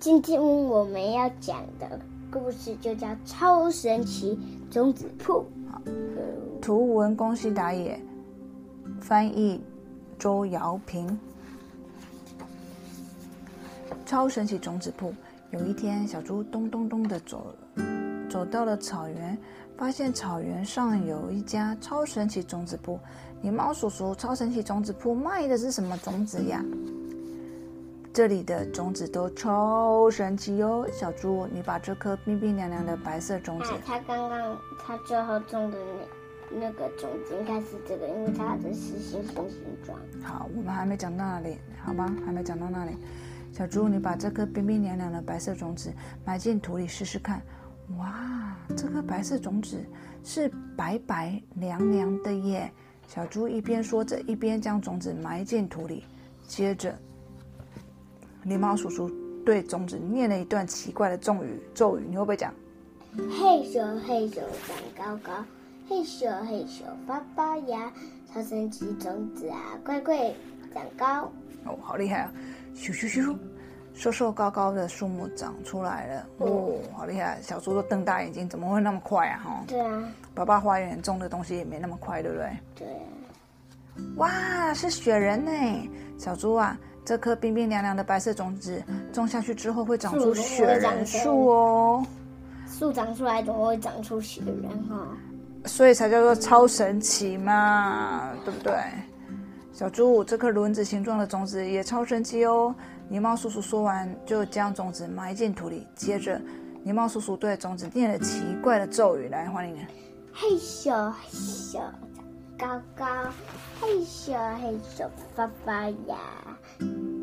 今天我们要讲的故事就叫《超神奇种子铺》。图文恭喜打野，翻译周瑶平。超神奇种子铺。有一天，小猪咚咚咚的走，走到了草原，发现草原上有一家超神奇种子铺。你猫叔叔，超神奇种子铺卖的是什么种子呀？这里的种子都超神奇哟！小猪，你把这颗冰冰凉凉的白色种子，它刚刚它最后种的那那个种子应该是这个，因为它的是星星形状。好，我们还没讲到那里，好吧？还没讲到那里。小猪，你把这颗冰冰凉凉的白色种子埋进土里试试看。哇，这颗白色种子是白白凉凉的耶！小猪一边说着，一边将种子埋进土里。接着，狸猫叔叔对种子念了一段奇怪的咒语。咒语，你会不会讲？嘿咻嘿咻长高高，嘿咻嘿咻发发芽，超神奇种子啊，乖乖长高！哦，好厉害啊！咻咻咻，瘦瘦高高的树木长出来了。哦，好厉害！小猪都瞪大眼睛，怎么会那么快啊？哈，对啊，爸爸花园种的东西也没那么快，对不对？对。哇，是雪人呢！小猪啊，这颗冰冰凉凉的白色种子种下去之后会长出雪人树哦。树长出来怎么会长出雪人哈？所以才叫做超神奇嘛，对不对？小猪，这颗轮子形状的种子也超神奇哦！狸猫叔叔说完，就将种子埋进土里。接着，狸猫叔叔对种子念了奇怪的咒语，来，欢迎你。嘿咻嘿咻长高高，嘿咻嘿咻发发芽，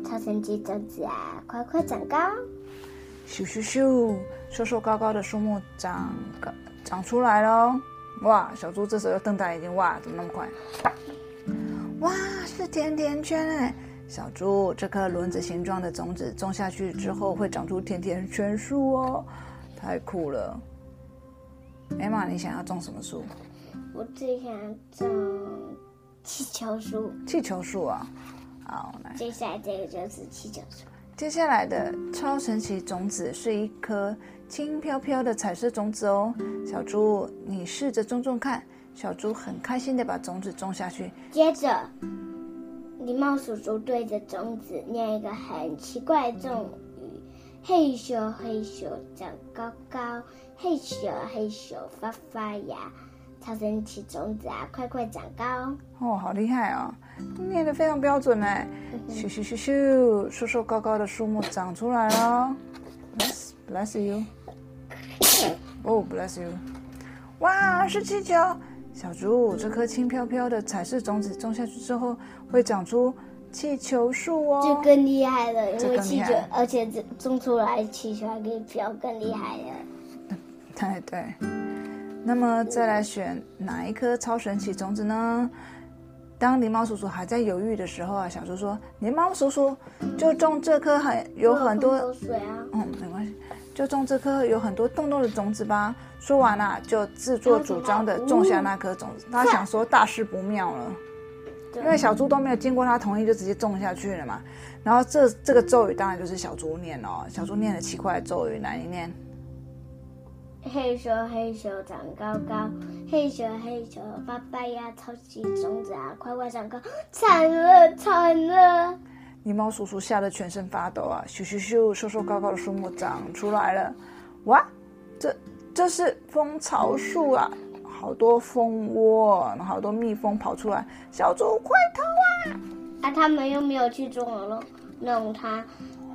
超神奇种子啊，快快长高！咻咻咻，瘦瘦高高的树木长长出来了！哇，小猪这时候又瞪大眼睛，哇，怎么那么快？哇，是甜甜圈哎！小猪，这颗轮子形状的种子种下去之后会长出甜甜圈树哦，太酷了！艾玛，你想要种什么树？我最想种气球树。气球树啊，好，来。接下来这个就是气球树。接下来的超神奇种子是一颗轻飘飘的彩色种子哦，小猪，你试着种种看。小猪很开心的把种子种下去。接着，狸猫叔叔对着种子念一个很奇怪的咒语：“嘿咻嘿咻长高高，嘿咻嘿咻发发芽，超神奇种子啊，快快长高！”哦，好厉害哦，念得非常标准哎！咻咻咻咻，瘦瘦高高的树木长出来了。Bless bless you。哦，bless you。哇，是气球。小猪，这颗轻飘飘的彩色种子种下去之后，会长出气球树哦。这更厉害了，因为气球，而且这种出来气球还可以飘，更厉害了。对对。那么再来选哪一颗超神奇种子呢？当狸猫叔叔还在犹豫的时候啊，小猪说：“狸猫叔叔就种这颗很有很多水啊。”嗯，没关系。就种这颗有很多洞洞的种子吧。说完了，就自作主张的种下那颗种子。他想说大事不妙了，因为小猪都没有经过他同意就直接种下去了嘛。然后这这个咒语当然就是小猪念哦，小猪念的奇怪的咒语，来你念。嘿咻嘿咻长高高，嘿咻嘿咻爸爸呀，超级种子啊，快快长高！惨了惨了！狸猫叔叔吓得全身发抖啊！咻咻咻，瘦瘦高高的树木长出来了！哇，这这是蜂巢树啊！好多蜂窝，好多蜜蜂跑出来！小猪快逃啊！啊，他们又没有去种了，弄他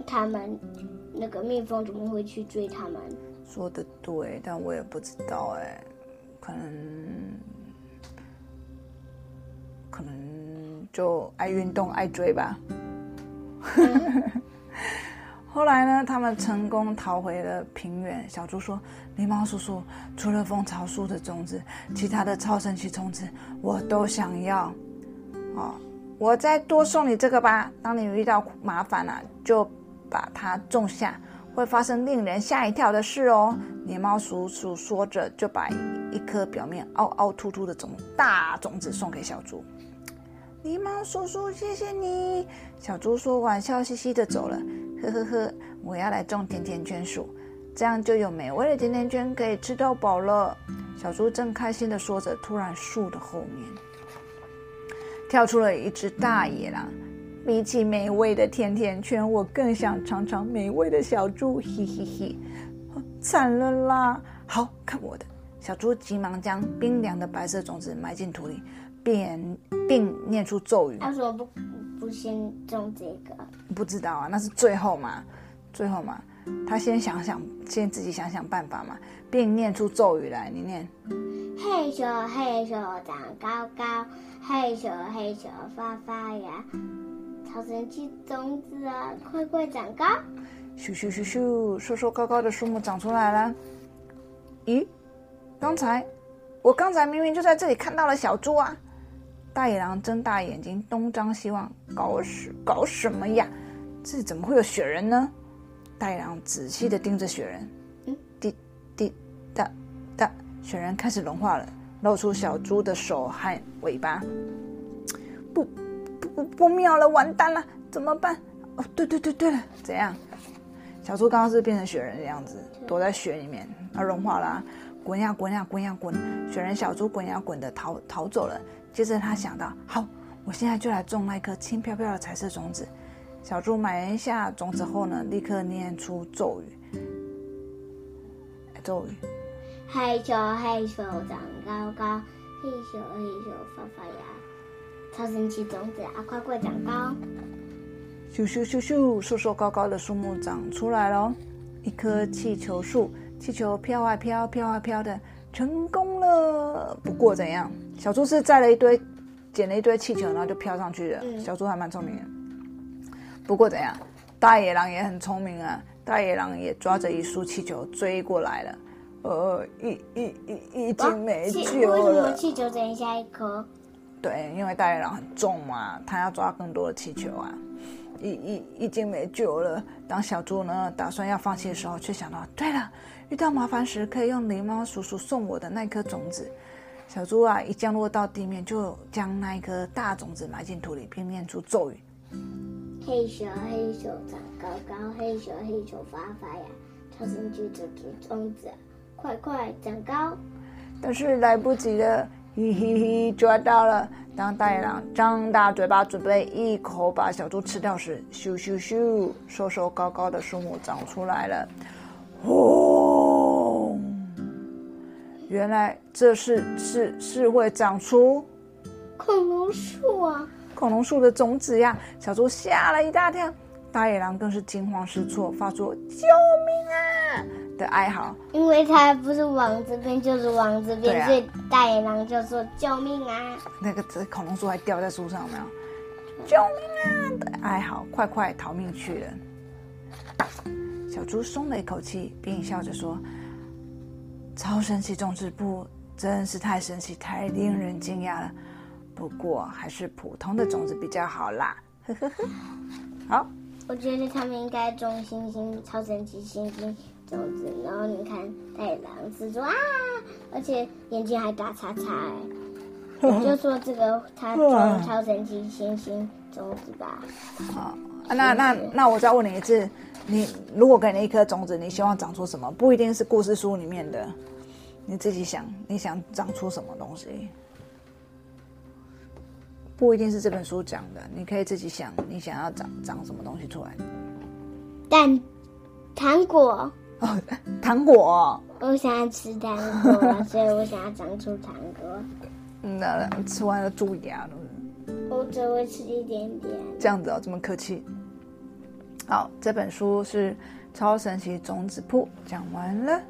他们那个蜜蜂怎么会去追他们？说的对，但我也不知道哎，可能可能就爱运动爱追吧。后来呢？他们成功逃回了平原。小猪说：“狸猫叔叔，除了蜂巢树的种子，其他的超神奇种子我都想要。哦，我再多送你这个吧。当你遇到麻烦了，就把它种下，会发生令人吓一跳的事哦。”狸猫叔叔说着，就把一颗表面凹凹凸凸的种大种子送给小猪。狸猫叔叔，谢谢你。小猪说完，笑嘻嘻的走了。呵呵呵，我要来种甜甜圈树，这样就有美味的甜甜圈可以吃到饱了。小猪正开心的说着，突然树的后面跳出了一只大野狼。比起美味的甜甜圈，我更想尝尝美味的小猪。嘿嘿嘿，惨了啦！好看我的，小猪急忙将冰凉的白色种子埋进土里，并并念出咒语。他说不不先种这个，不知道啊，那是最后嘛，最后嘛，他先想想，先自己想想办法嘛，并念出咒语来。你念：嘿咻嘿咻长高高，嘿咻嘿咻发发芽。超神奇种子啊，快快长高！咻咻咻咻，瘦瘦高高的树木长出来了。咦，刚才我刚才明明就在这里看到了小猪啊！大野狼睁大眼睛东张西望，搞什搞什么呀？这里怎么会有雪人呢？大野狼仔细的盯着雪人，嗯，滴滴答答，雪人开始融化了，露出小猪的手和尾巴。不。不不妙了，完蛋了，怎么办？哦，对对对对了，怎样？小猪刚刚是变成雪人的样子，躲在雪里面，它融化了，滚呀滚呀滚呀滚，雪人小猪滚呀滚的逃逃走了。接着他想到，好，我现在就来种那颗轻飘飘的彩色种子。小猪埋下种子后呢，立刻念出咒语，咒语：嘿咻嘿咻长高高，嘿咻嘿咻发发芽。超神奇种子啊，快快长高！咻咻咻咻，瘦瘦高高的树木长出来了，一棵气球树，气球飘啊飘，飘啊飘的，成功了。不过怎样？小猪是载了一堆，捡了一堆气球，然后就飘上去了。小猪还蛮聪明的。不过怎样？大野狼也很聪明啊，大野狼也抓着一束气球追过来了。呃，已已已已经没救了。为什么气球只下一颗？对，因为大野狼很重嘛，他要抓更多的气球啊，已已已经没救了。当小猪呢打算要放弃的时候，却想到，对了，遇到麻烦时可以用狸猫叔叔送我的那颗种子。小猪啊，一降落到地面，就将那一颗大种子埋进土里，并念出咒语：黑熊黑熊长高高，黑熊黑熊发发芽，超神奇种子种子，快快长高。但是来不及了。嘿嘿嘿，抓到了！当大野狼张大嘴巴准备一口把小猪吃掉时，咻咻咻，瘦瘦高高的树木长出来了。轰！原来这是是是会长出恐龙树啊！恐龙树的种子呀！小猪吓了一大跳，大野狼更是惊慌失措，发出救命啊！的哀嚎，因为它不是往这边就是往这边，所以大野狼就说：“救命啊！”那个这恐龙树还掉在树上，没有？救命啊！的哀嚎，快快逃命去了。小猪松了一口气，并笑着说：“超神奇种子部真是太神奇，太令人惊讶了。不过还是普通的种子比较好啦。”呵呵呵。好，我觉得他们应该种星星，超神奇星星。种子，然后你看太阳是说啊，而且眼睛还打叉叉哎，就说这个它种超神奇星星种子吧。好，那那那我再问你一次，你如果给你一颗种子，你希望长出什么？不一定是故事书里面的，你自己想，你想长出什么东西？不一定是这本书讲的，你可以自己想，你想要长长什么东西出来？但糖果。哦，糖果！我想要吃糖果，所以我想要长出糖果。那吃完了蛀牙了。我只会吃一点点。这样子哦，这么客气。好，这本书是《超神奇种子铺》，讲完了。